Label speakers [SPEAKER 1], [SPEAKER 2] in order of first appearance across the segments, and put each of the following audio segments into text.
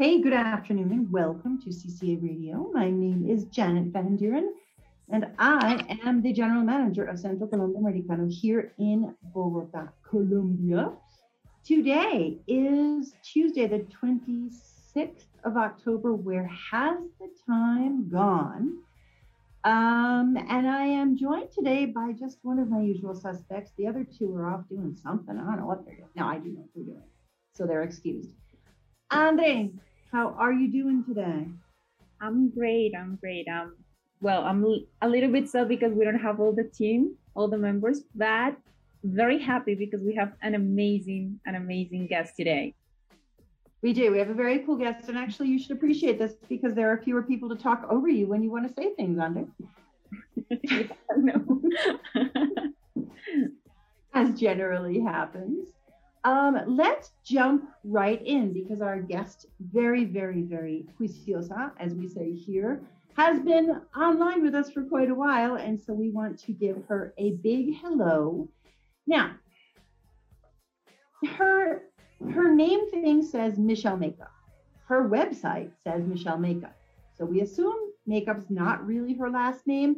[SPEAKER 1] Hey, good afternoon and welcome to CCA Radio. My name is Janet Van Duren and I am the general manager of Centro Colombo Americano here in Bogota, Colombia. Today is Tuesday, the 26th of October. Where has the time gone? Um, and I am joined today by just one of my usual suspects. The other two are off doing something. I don't know what they're doing. No, I do know what they're doing. So they're excused. Andre, how are you doing today?
[SPEAKER 2] I'm great. I'm great. Um, well, I'm a little bit sad because we don't have all the team, all the members, but very happy because we have an amazing, an amazing guest today.
[SPEAKER 1] We do. We have a very cool guest, and actually, you should appreciate this because there are fewer people to talk over you when you want to say things, Andre. no. As generally happens. Um, let's jump right in because our guest, very, very, very juiciosa, as we say here, has been online with us for quite a while. And so we want to give her a big hello. Now, her her name thing says Michelle Makeup. Her website says Michelle Makeup. So we assume Makeup's not really her last name,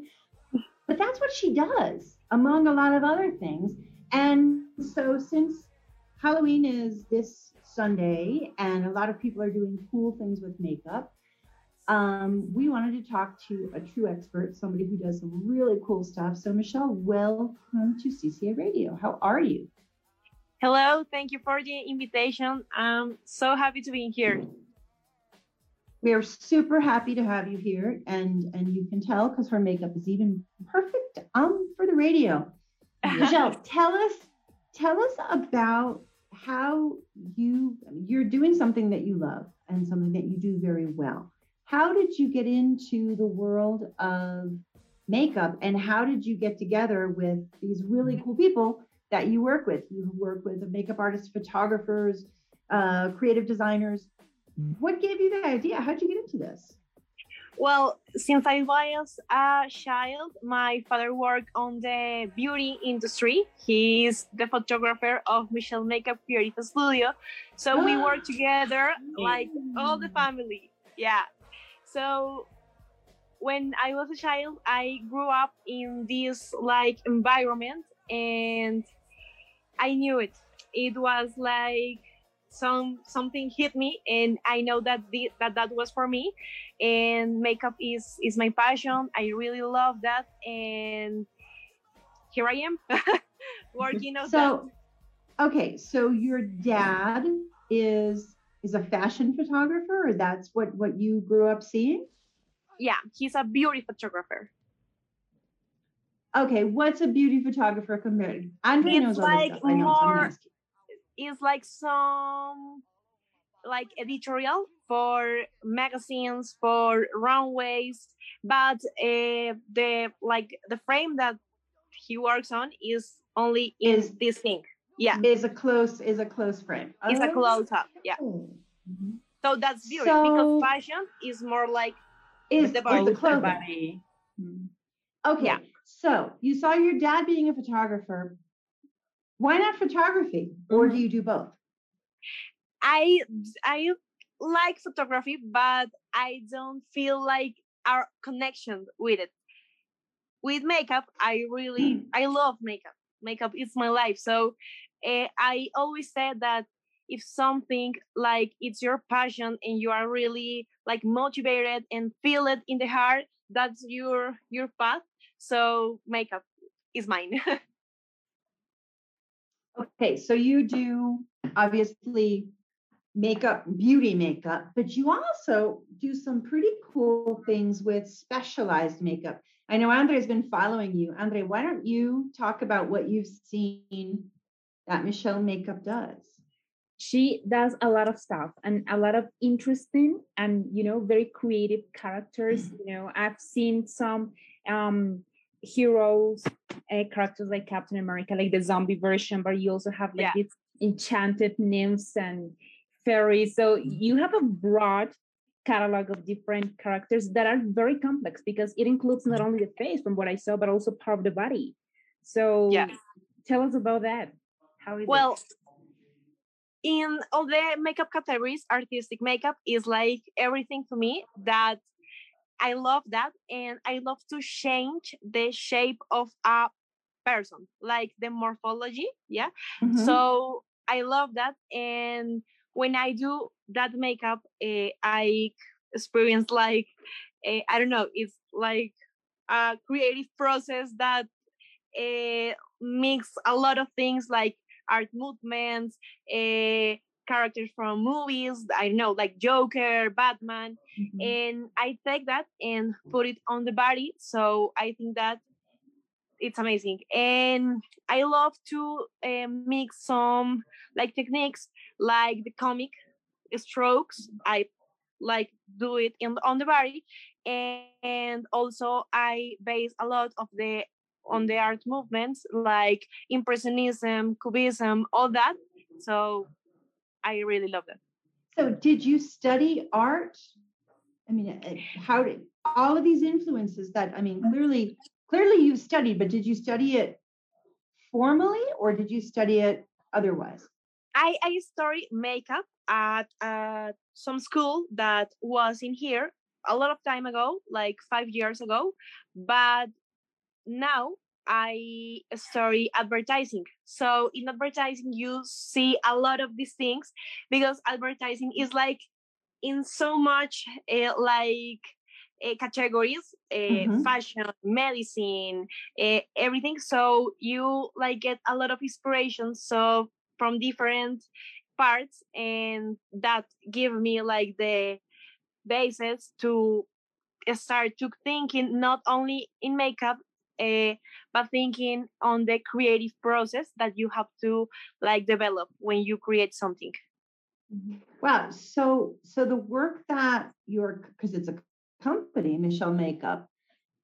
[SPEAKER 1] but that's what she does, among a lot of other things. And so since Halloween is this Sunday, and a lot of people are doing cool things with makeup. Um, we wanted to talk to a true expert, somebody who does some really cool stuff. So, Michelle, welcome to CCA Radio. How are you?
[SPEAKER 3] Hello, thank you for the invitation. I'm so happy to be here.
[SPEAKER 1] We are super happy to have you here, and and you can tell because her makeup is even perfect um for the radio. Michelle, tell us tell us about how you you're doing something that you love and something that you do very well. How did you get into the world of makeup and how did you get together with these really cool people that you work with? You work with makeup artists, photographers, uh, creative designers. What gave you the idea? How'd you get into this?
[SPEAKER 3] Well, since I was a child, my father worked on the beauty industry. He's the photographer of Michelle Makeup Creative Studio. So we work together like all the family. Yeah. So when I was a child, I grew up in this like environment and I knew it. It was like some something hit me and i know that the, that that was for me. And makeup is is my passion. I really love that. And here i am working on
[SPEAKER 1] so that. okay so your dad is is a fashion photographer or that's what what you grew up seeing?
[SPEAKER 3] Yeah he's a beauty photographer.
[SPEAKER 1] Okay what's a beauty photographer compared? Andre
[SPEAKER 3] it's knows like all this stuff. more is like some like editorial for magazines for runways but uh, the like the frame that he works on is only in is, this thing yeah
[SPEAKER 1] is a close is a close frame
[SPEAKER 3] it's a close up yeah mm-hmm. so that's beauty so, because fashion is more like
[SPEAKER 1] is the, body, the clothing. Mm-hmm. okay yeah. so you saw your dad being a photographer why not photography? Or do mm-hmm. you do both?
[SPEAKER 3] I I like photography, but I don't feel like our connection with it. With makeup, I really. I love makeup. Makeup is my life. So uh, I always said that if something like it's your passion and you are really like motivated and feel it in the heart, that's your your path. So makeup is mine.
[SPEAKER 1] Okay, so you do obviously makeup, beauty makeup, but you also do some pretty cool things with specialized makeup. I know Andre's been following you. Andre, why don't you talk about what you've seen that Michelle Makeup does?
[SPEAKER 2] She does a lot of stuff and a lot of interesting and you know very creative characters. Mm-hmm. You know, I've seen some um heroes uh, characters like Captain America, like the zombie version, but you also have like yeah. these enchanted nymphs and fairies. So you have a broad catalog of different characters that are very complex because it includes not only the face from what I saw, but also part of the body. So yeah. tell us about that.
[SPEAKER 3] How is well, it? in all the makeup categories, artistic makeup is like everything to me that I love that. And I love to change the shape of a person, like the morphology. Yeah.
[SPEAKER 1] Mhm.
[SPEAKER 3] So I love that. And when I do that makeup, uh, I experience like, uh, I don't know, it's like a creative process that uh, mix a lot of things like art movements, uh, characters from movies, I know, like Joker, Batman,
[SPEAKER 1] Mhm.
[SPEAKER 3] and I take that and put it on the body. So I think that it's amazing, and I love to uh, mix some like techniques like the comic strokes. I like do it in on the body, and also I base a lot of the on the art movements like impressionism, cubism, all that. So I really love that.
[SPEAKER 1] So, did you study art? I mean, uh, how did all of these influences that, I mean, clearly, clearly you've studied, but did you study it formally or did you study it otherwise?
[SPEAKER 3] I, I studied makeup at uh, some school that was in here a lot of time ago, like five years ago. But now I study advertising. So in advertising, you see a lot of these things because advertising is like in so much uh, like uh, categories uh,
[SPEAKER 1] Mhm.
[SPEAKER 3] fashion medicine uh, everything so you like get a lot of inspiration so from different parts and that give me like the basis to start to thinking not only in makeup uh, but thinking on the creative process that you have to like develop when you create something
[SPEAKER 1] Wow. So, so the work that you're, because it's a company, Michelle Makeup,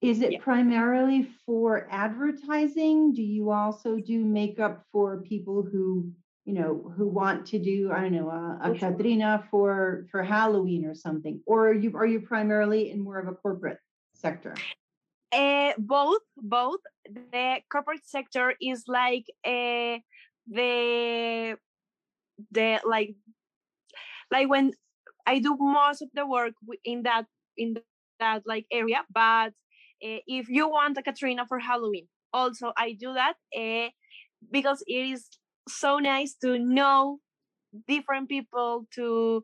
[SPEAKER 1] is it
[SPEAKER 3] Yeah.
[SPEAKER 1] primarily for advertising? Do you also do makeup for people who, you know, who want to do, I don't know, a, a. Catrina for for Halloween or something? Or are you are you primarily in more of a corporate sector?
[SPEAKER 3] Uh, both, both. The corporate sector is like uh, the the like like when I do most of the work in that in that like area. But uh, if you want a Catrina for Halloween, also I do that uh, because it is so nice to know different people to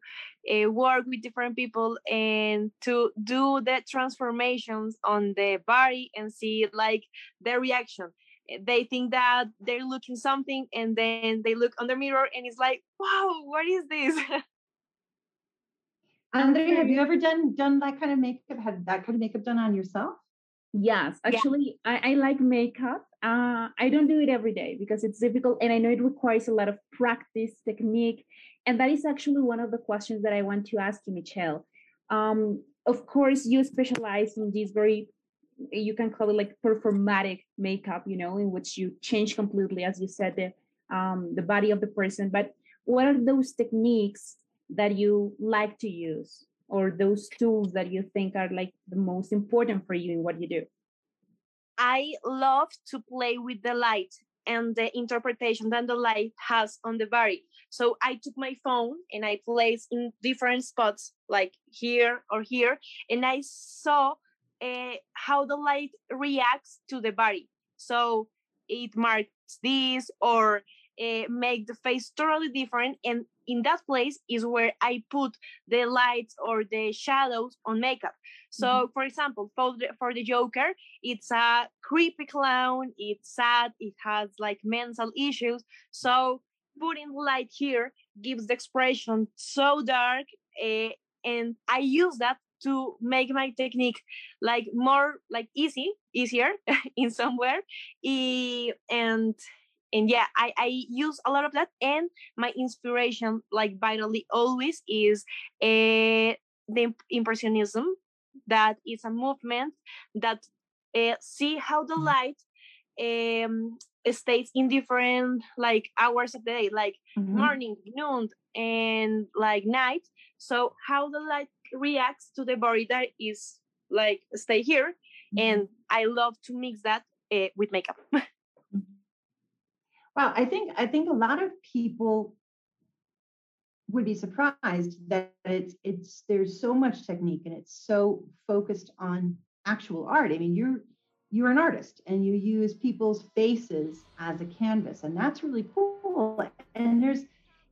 [SPEAKER 3] uh, work with different people and to do the transformations on the body and see like their reaction Uh, they think that they're looking something and then they look on the mirror and it's like wow what is this
[SPEAKER 1] Andre, have you ever done done that kind of makeup? Had that kind of makeup done on yourself?
[SPEAKER 2] Yes,
[SPEAKER 3] Yeah.
[SPEAKER 2] actually, I, I like makeup. Uh, I don't do it every day because it's difficult and I know it requires a lot of practice, technique. And that is actually one of the questions that I want to ask you, Michelle. Um, of course, you specialize in this very, you can call it like performatic makeup, you know, in which you change completely, as you said, the, um, the body of the person. But what are those techniques that you like to use? or those tools that you think are like the most important for you in what you do?
[SPEAKER 3] I love to play with the light and the interpretation that the light has on the body. So i took my phone and i placed in different spots like here or here and i saw uh, how the light reacts to the body. So it marks this or uh, make the face totally different and in that place is where i put the lights or the shadows on makeup. So for example for the, for the joker it's a creepy clown it's sad it has like mental issues. So putting light here gives the expression so dark uh, and i use that to make my technique like more like easy easier in somewhere. E- and and yeah I, I use a lot of that and my inspiration like vitally always is uh, the impressionism. That is a movement that uh, see how the light um, stays in different like hours of the day like
[SPEAKER 1] Mhm.
[SPEAKER 3] morning noon and like night. So how the light reacts to the body that is like stay here and i love to mix that uh, with makeup
[SPEAKER 1] Wow, I think I think a lot of people would be surprised that it's it's there's so much technique and it's so focused on actual art. I mean, you're you're an artist and you use people's faces as a canvas and that's really cool and there's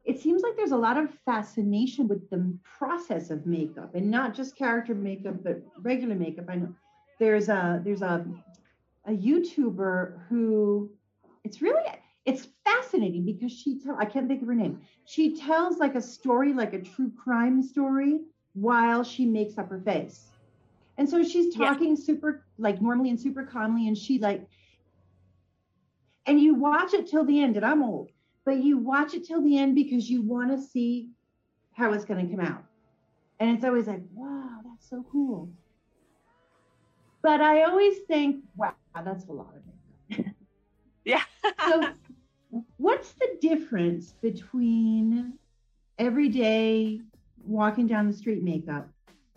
[SPEAKER 1] it seems like there's a lot of fascination with the process of makeup and not just character makeup but regular makeup i know there's a there's a a youtuber who it's really it's fascinating because she tell i can't think of her name she tells like a story like a true crime story while she makes up her face and so she's talking yeah. super like normally and super calmly, and she like, and you watch it till the end, and I'm old, but you watch it till the end because you want to see how it's going to come out. And it's always like, wow, that's so cool. But I always think, wow, that's a lot of makeup.
[SPEAKER 3] yeah.
[SPEAKER 1] so, what's the difference between everyday walking down the street makeup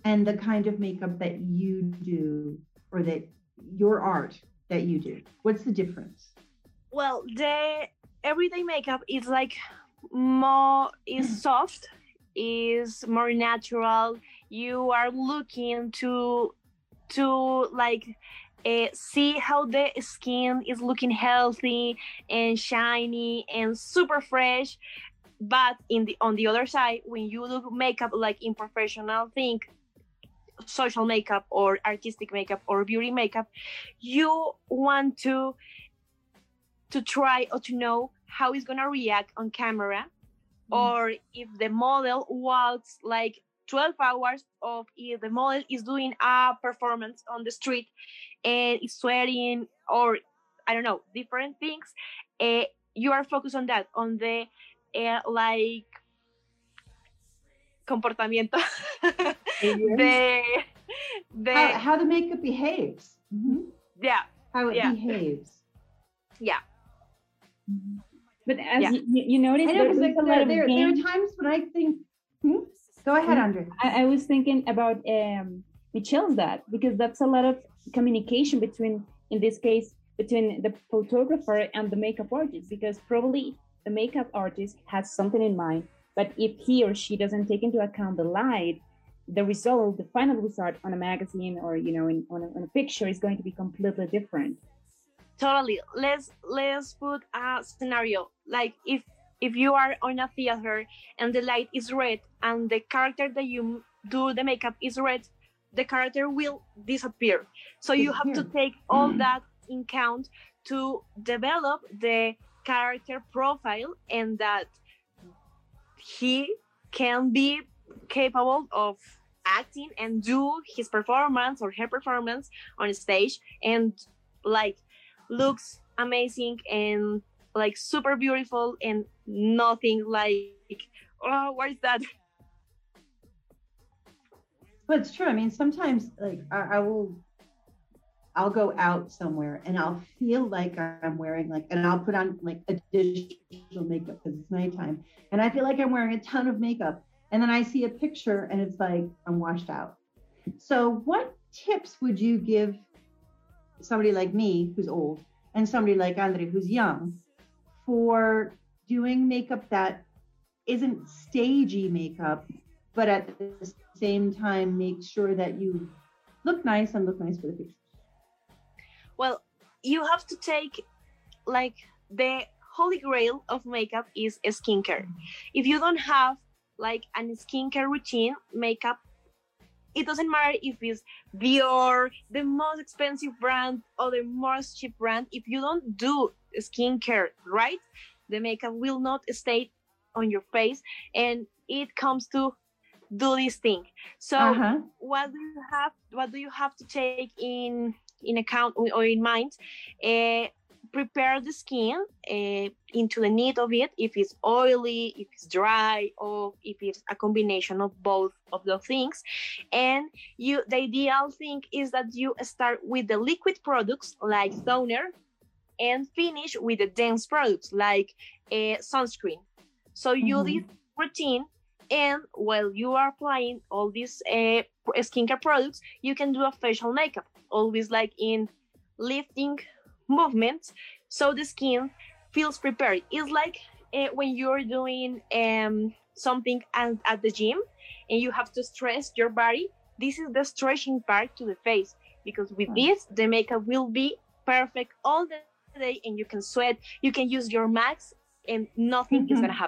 [SPEAKER 1] and the kind of makeup that you do or that your art that you do? What's the difference?
[SPEAKER 3] Well the everyday makeup is like more is soft is more natural. You are looking to to like uh, see how the skin is looking healthy and shiny and super fresh but in the on the other side when you look makeup like in professional thing social makeup or artistic makeup or beauty makeup you want to to try or to know how it's gonna react on camera mm. or if the model walks like 12 hours of if the model is doing a performance on the street and is sweating or i don't know different things uh, you are focused on that on the uh, like comportamiento de,
[SPEAKER 1] de how, how, the makeup behaves.
[SPEAKER 3] Mm-hmm. Yeah.
[SPEAKER 1] How it
[SPEAKER 3] yeah.
[SPEAKER 1] behaves.
[SPEAKER 3] Yeah.
[SPEAKER 2] Mm-hmm. But as yeah. you, you notice,
[SPEAKER 1] know, there's like, there, there, there, are times when I think, hmm? Go ahead, Andre.
[SPEAKER 2] I, I, was thinking about um, Michelle's that because that's a lot of communication between, in this case, between the photographer and the makeup artist because probably the makeup artist has something in mind but if he or she doesn't take into account the light, the result, the final result on a magazine or you know in, on, a, on a picture is going to be completely different.
[SPEAKER 3] Totally. Let's let's put a scenario like if if you are on a theater and the light is red and the character that you do the makeup is red, the character will disappear. So you have to take all mm. that in count to develop the character profile and that he can be capable of acting and do his performance or her performance on stage and like looks amazing and like super beautiful and nothing like oh what is that
[SPEAKER 1] but it's true i mean sometimes like I, I will I'll go out somewhere and I'll feel like I'm wearing like, and I'll put on like additional makeup because it's nighttime. And I feel like I'm wearing a ton of makeup. And then I see a picture and it's like I'm washed out. So, what tips would you give somebody like me who's old and somebody like Andre who's young for doing makeup that isn't stagey makeup, but at the same time make sure that you look nice and look nice for the picture?
[SPEAKER 3] Well, you have to take like the holy grail of makeup is skincare. If you don't have like a skincare routine, makeup, it doesn't matter if it's Dior, the most expensive brand, or the most cheap brand. If you don't do skincare right, the makeup will not stay on your face, and it comes to do this thing. So, uh-huh. what do you have? What do you have to take in in account or in mind, uh, prepare the skin uh, into the need of it if it's oily if it's dry or if it's a combination of both of those things and you the ideal thing is that you start with the liquid products like toner and finish with the dense products like uh, sunscreen so you mm-hmm. this routine and while you are applying all these uh, skincare products you can do a facial makeup always like in lifting movements so the skin feels prepared it's like uh, when you're doing um, something at, at the gym and you have to stress your body this is the stretching part to the face because with
[SPEAKER 1] Hmm.
[SPEAKER 3] this the makeup will be perfect all the day and you can sweat you can use your max and nothing is
[SPEAKER 1] Mhm.
[SPEAKER 3] gonna happen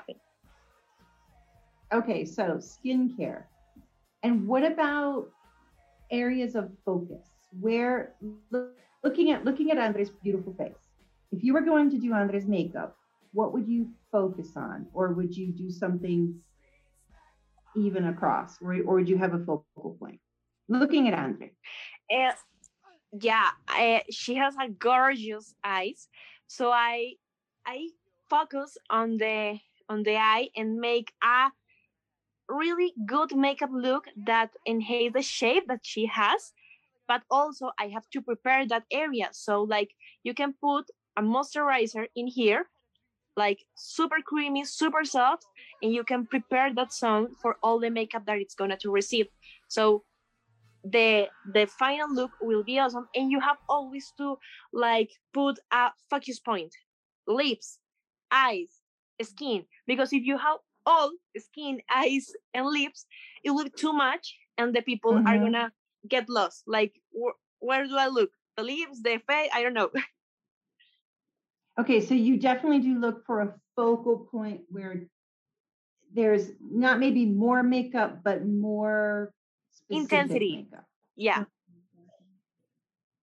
[SPEAKER 1] Okay, so skincare. And what about areas of focus? Where looking at looking at Andre's beautiful face. If you were going to do Andre's makeup, what would you focus on? Or would you do something even across? Or, or would you have a focal point? Looking at Andre.
[SPEAKER 3] Yeah, I, she has a gorgeous eyes. So I I focus on the on the eye and make a really good makeup look that enhance the shape that she has. But also I have to prepare that area. So like you can put a moisturizer in here, like super creamy, super soft, and you can prepare that zone for all the makeup that it's gonna to receive. So the the final look will be awesome and you have always to like put a focus point lips eyes skin because if you have all skin eyes and lips it will be too much and the people are
[SPEAKER 1] Mhm.
[SPEAKER 3] gonna get lost like wh- where do i look the lips the face i don't know
[SPEAKER 1] Okay, so you definitely do look for a focal point where there's not maybe more makeup, but more specific
[SPEAKER 3] Intensity.
[SPEAKER 1] makeup.
[SPEAKER 3] yeah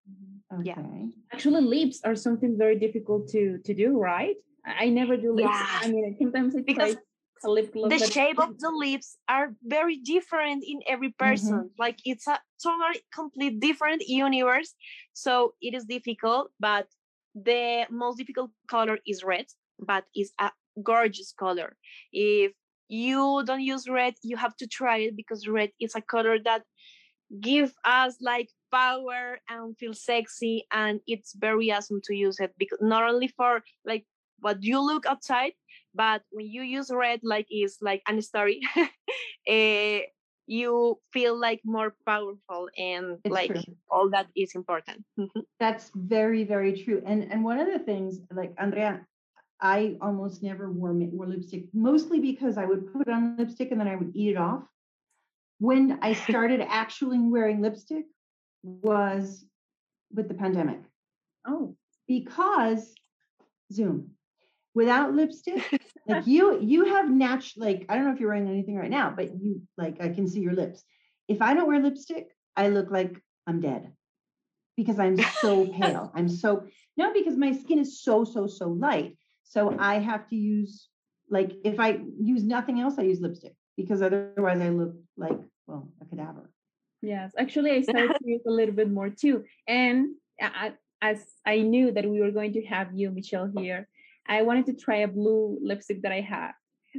[SPEAKER 3] mm-hmm.
[SPEAKER 1] Okay.
[SPEAKER 3] Yeah.
[SPEAKER 2] Actually, lips are something very difficult to to do, right? I, I never do lips.
[SPEAKER 3] Yeah.
[SPEAKER 2] I mean, sometimes I
[SPEAKER 3] Because
[SPEAKER 2] try a lip gloss.
[SPEAKER 3] The shape of the lips are very different in every person. Like it's a totally complete different universe. So it is difficult but the most difficult color is red but it's a gorgeous color. If you don't use red you have to try it because red is a color that give us like power and feel sexy and it's very awesome to use it because not only for like what you look outside but when you use red like is like an story eh, you feel like more powerful and
[SPEAKER 1] It's
[SPEAKER 3] like
[SPEAKER 1] true.
[SPEAKER 3] all that is important Mhm.
[SPEAKER 1] That's very, very true. And and one of the things, like Andrea, I almost never wore wore lipstick, mostly because I would put on lipstick and then I would eat it off. When I started actually wearing lipstick was with the pandemic
[SPEAKER 2] Oh,
[SPEAKER 1] because Zoom. Without lipstick, like you, you have natural. Like I don't know if you're wearing anything right now, but you like I can see your lips. If I don't wear lipstick, I look like I'm dead because I'm so pale. I'm so no because my skin is so so so light. So I have to use like if I use nothing else, I use lipstick because otherwise I look like well a cadaver.
[SPEAKER 2] yes. Actually, I started to use a little bit more too. And I, as I knew that we were going to have you, Michelle, here, I wanted to try a blue lipstick that I had,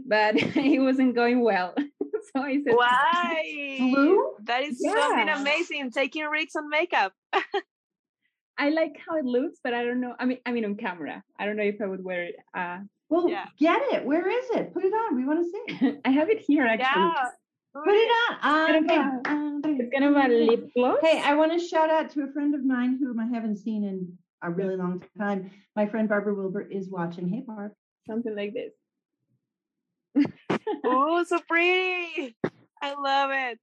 [SPEAKER 2] but it wasn't going well. so I said,
[SPEAKER 3] why
[SPEAKER 1] Blue?
[SPEAKER 3] that is something amazing taking risks on makeup
[SPEAKER 2] I like how it looks, but I don't know. I mean, I mean, on camera, I don't know if I would wear it. Uh,
[SPEAKER 1] Well,
[SPEAKER 3] Yeah.
[SPEAKER 1] get it. Where is it? Put it on. We want to see.
[SPEAKER 2] I have it here actually.
[SPEAKER 3] yeah
[SPEAKER 1] Put it on.
[SPEAKER 2] kind
[SPEAKER 1] Okay.
[SPEAKER 2] a-
[SPEAKER 1] Andre.
[SPEAKER 2] It's kind of a lip gloss.
[SPEAKER 1] Hey, I want to shout out to a friend of mine whom I haven't seen in a really long time. My friend Barbara Wilbur is watching. Hey, Barb.
[SPEAKER 2] something like this.
[SPEAKER 3] oh so pretty i love it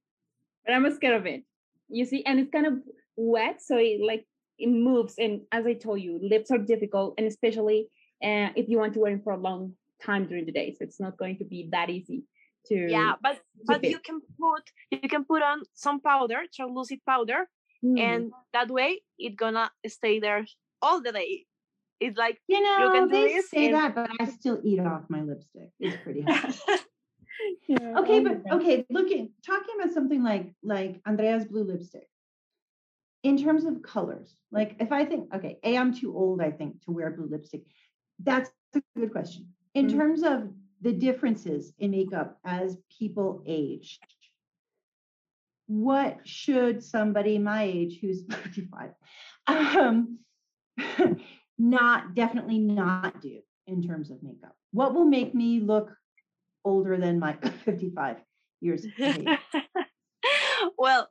[SPEAKER 2] but I'm scared of it. You see, and it's kind of wet, so it like it moves. And as I told you, lips are difficult, and especially uh, if you want to wear it for a long time during the day, so it's not going to be that easy to.
[SPEAKER 3] yeah but but
[SPEAKER 2] it.
[SPEAKER 3] you can put you can put on some powder translucent powder
[SPEAKER 2] Mm.
[SPEAKER 3] and that way it gonna stay there all the day it's like
[SPEAKER 1] You know,
[SPEAKER 3] can do
[SPEAKER 1] they say
[SPEAKER 3] and-
[SPEAKER 1] that, but I still eat off my lipstick. It's pretty hard.
[SPEAKER 2] Yeah,
[SPEAKER 1] okay, but okay, looking talking about something like like Andrea's blue lipstick. In terms of colors, like if I think, okay, A, I'm too old, I think, to wear blue lipstick. That's a good question. In
[SPEAKER 2] Mhm.
[SPEAKER 1] terms of the differences in makeup as people age, what should somebody my age who's 55 um, not definitely not do in terms of makeup? What will make me look older than my 55 years
[SPEAKER 3] well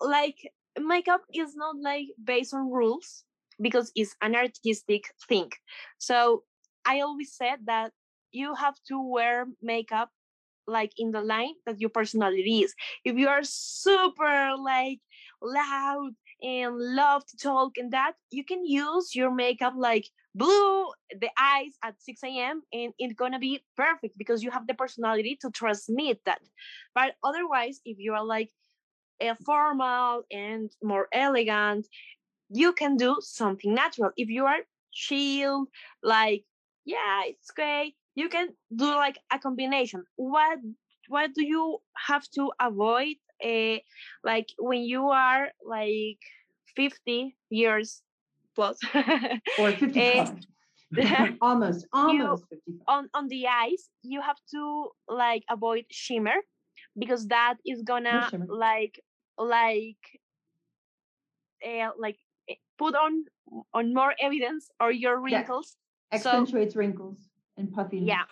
[SPEAKER 3] like makeup is not like based on rules because it's an artistic thing so i always said that you have to wear makeup like in the line that your personality is. If you are super like loud and love to talk and that, you can use your makeup like blue the eyes at 6 a.m. and it's gonna be perfect because you have the personality to transmit that. But otherwise, if you are like a formal and more elegant, you can do something natural. If you are chill, like yeah, it's great. You can do like a combination. What what do you have to avoid? Uh, like when you are like 50 years plus
[SPEAKER 1] or 55 uh, almost almost
[SPEAKER 3] you, 55 on on the eyes you have to like avoid shimmer because that is gonna like like uh, like put on on more evidence or your wrinkles.
[SPEAKER 1] Accentuates so, wrinkles and puffiness.
[SPEAKER 3] Yeah.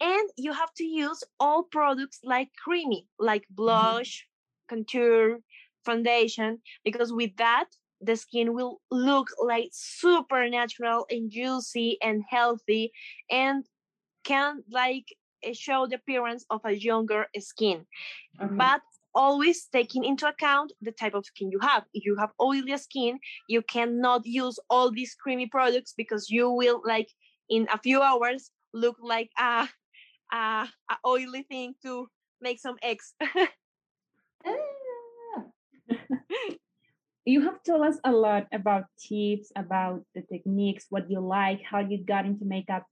[SPEAKER 3] And you have to use all products like creamy like mm-hmm. blush. Contour foundation because with that the skin will look like super natural and juicy and healthy and can like eh, show the appearance of a younger skin. Okay. but always taking into account the type of skin you have. If you have oily skin you cannot use all these creamy products because you will like in a few hours look like a, a, a oily thing to make some eggs
[SPEAKER 2] you have told us a lot about tips about the techniques what you like how you got into makeup.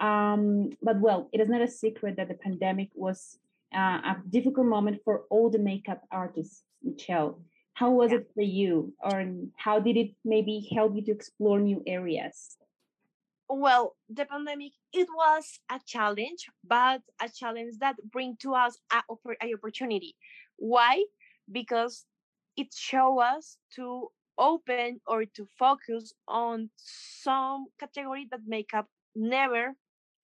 [SPEAKER 2] Um, but well it is not a secret that the pandemic was uh, a difficult moment for all the makeup artists michelle. How was yeah. it for you? Or how did it maybe help you to explore new areas?
[SPEAKER 3] Well the pandemic it was a challenge but a challenge that bring to us a, a opportunity. Why? Because it show us to open or to focus on some category that makeup never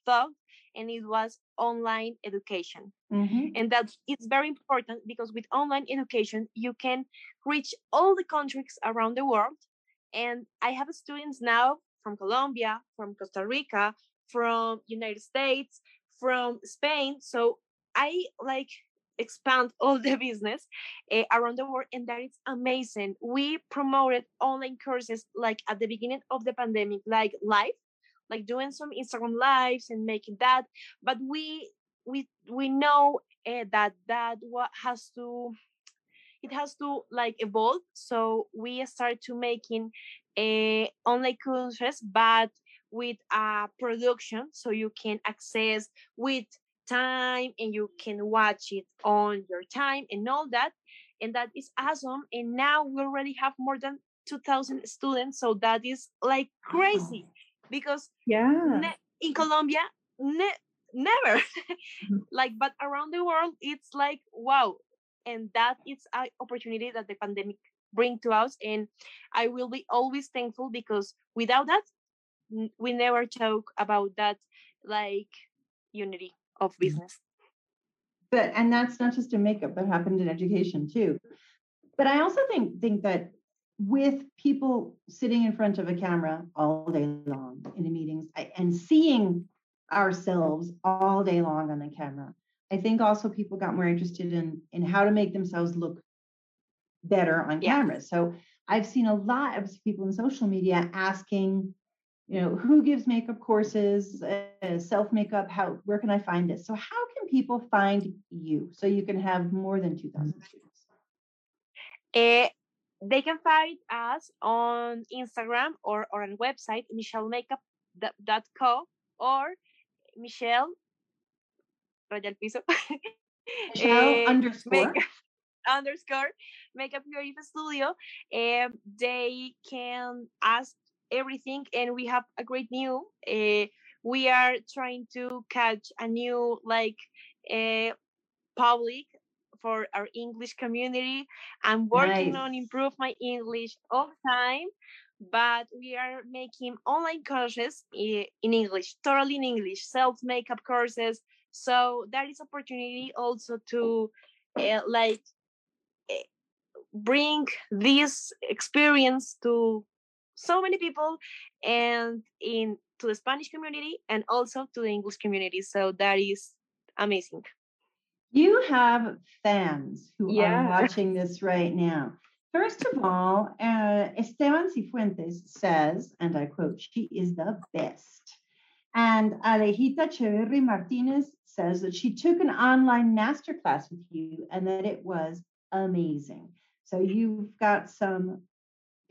[SPEAKER 3] thought and it was online education. Mm-hmm. and that is very important because with online education you can reach all the countries around the world. And i have students now from colombia from costa rica from united states from spain. So i like expand all the business uh, around the world and that is amazing. We promoted online courses like at the beginning of the pandemic like live like doing some instagram lives and making that but we we we know uh, that that what has to it has to like evolve. So we start to making a uh, online courses but with a production so you can access with time and you can watch it on your time and all that and that is awesome and now we already have more than 2000 students so that is like crazy because
[SPEAKER 2] yeah.
[SPEAKER 3] in colombia ne- never. Mm-hmm. like but around the world it's like wow and that is an opportunity that the pandemic bring to us and i will be always thankful because without that we never talk about that like unity of mm-hmm. business.
[SPEAKER 1] But and that's not just in makeup, that happened in education too. But I also think think that with people sitting in front of a camera all day long in the meetings and seeing ourselves all day long on the camera, I think also people got more interested in in how to make themselves look better on yeah. camera. So I've seen a lot of people in social media asking you know who gives makeup courses uh, self makeup how where can i find this so how can people find you so you can have more than 2000 mm-hmm. students?
[SPEAKER 3] Uh, they can find us on instagram or, or on website michellemakeup.co or michelle raya el piso
[SPEAKER 1] michelle uh, underscore. make,
[SPEAKER 3] underscore makeup creative studio um, they can ask everything and we have a great new uh, we are trying to catch a new like uh, public for our english community i'm working nice. on improve my english all the time but we are making online courses in english totally in english self makeup courses so that is opportunity also to uh, like bring this experience to so many people and in to the Spanish community and also to the English community. So that is amazing.
[SPEAKER 1] You have fans who
[SPEAKER 2] Yeah.
[SPEAKER 1] are watching this right now. First of all, uh, Esteban Cifuentes says, and I quote, she is the best. And Alejita Cheverry Martinez says that she took an online masterclass with you and that it was amazing. So you've got some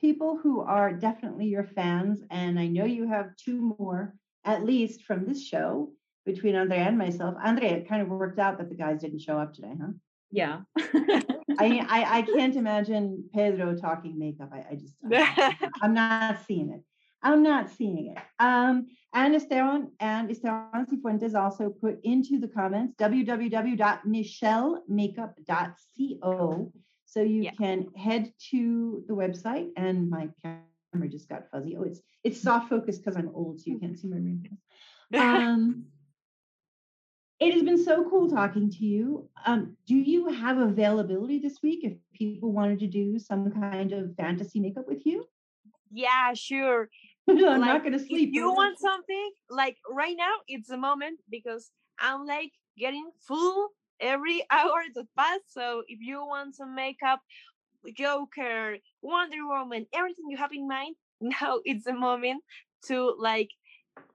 [SPEAKER 1] people who are definitely your fans, and I know you have two more, at least from this show, between Andrea and myself. Andrea, it kind of worked out that the guys didn't show up today, huh?
[SPEAKER 2] Yeah.
[SPEAKER 1] I, I, I can't imagine Pedro talking makeup. I, I just, I'm not, I'm not seeing it. I'm not seeing it. Um, and Esteban and Esteban Cifuentes also put into the comments www.michellemakeup.co. So you
[SPEAKER 3] Yeah.
[SPEAKER 1] can head to the website and my camera just got fuzzy. Oh, it's it's soft focus because I'm old, so you can't see my wrinkles. Um, it has been so cool talking to you. Um, do you have availability this week if people wanted to do some kind of fantasy makeup with you?
[SPEAKER 3] yeah, sure.
[SPEAKER 1] I'm
[SPEAKER 3] Like,
[SPEAKER 1] not going to sleep.
[SPEAKER 3] You want something, like right now, it's the moment because I'm like getting full every hour that pass. So if you want some makeup, Joker, Wonder Woman, everything you have in mind, now it's the moment to like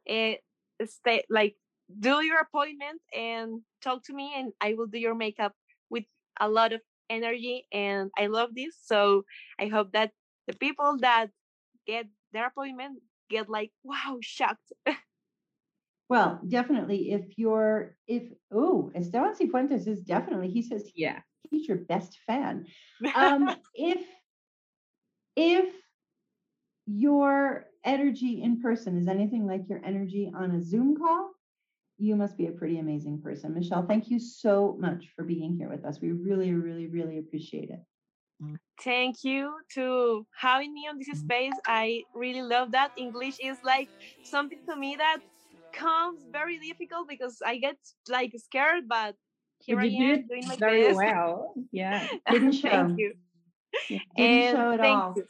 [SPEAKER 3] uh, stay like do your appointment and talk to me and I will do your makeup with a lot of energy and I love this. So I hope that the people that get their appointment get like wow shocked
[SPEAKER 1] Well, definitely. If you're, if oh, Esteban Cifuentes is definitely. He says
[SPEAKER 2] yeah.
[SPEAKER 1] he's your best fan. Um, if if your energy in person is anything like your energy on a Zoom call, you must be a pretty amazing person. Michelle, thank you so much for being here with us. We really, really, really appreciate it.
[SPEAKER 3] thank you to having me on this space i really love that english is like something to me that comes very difficult because i get like scared but here
[SPEAKER 2] But
[SPEAKER 3] i
[SPEAKER 2] you
[SPEAKER 3] am doing my
[SPEAKER 2] very
[SPEAKER 3] best
[SPEAKER 2] well. Yeah.
[SPEAKER 1] Didn't show.
[SPEAKER 3] thank you
[SPEAKER 1] Didn't
[SPEAKER 3] and
[SPEAKER 1] show at
[SPEAKER 3] thank
[SPEAKER 1] all.
[SPEAKER 3] you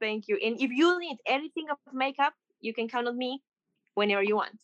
[SPEAKER 3] thank you and if you need anything of makeup you can count on me whenever you want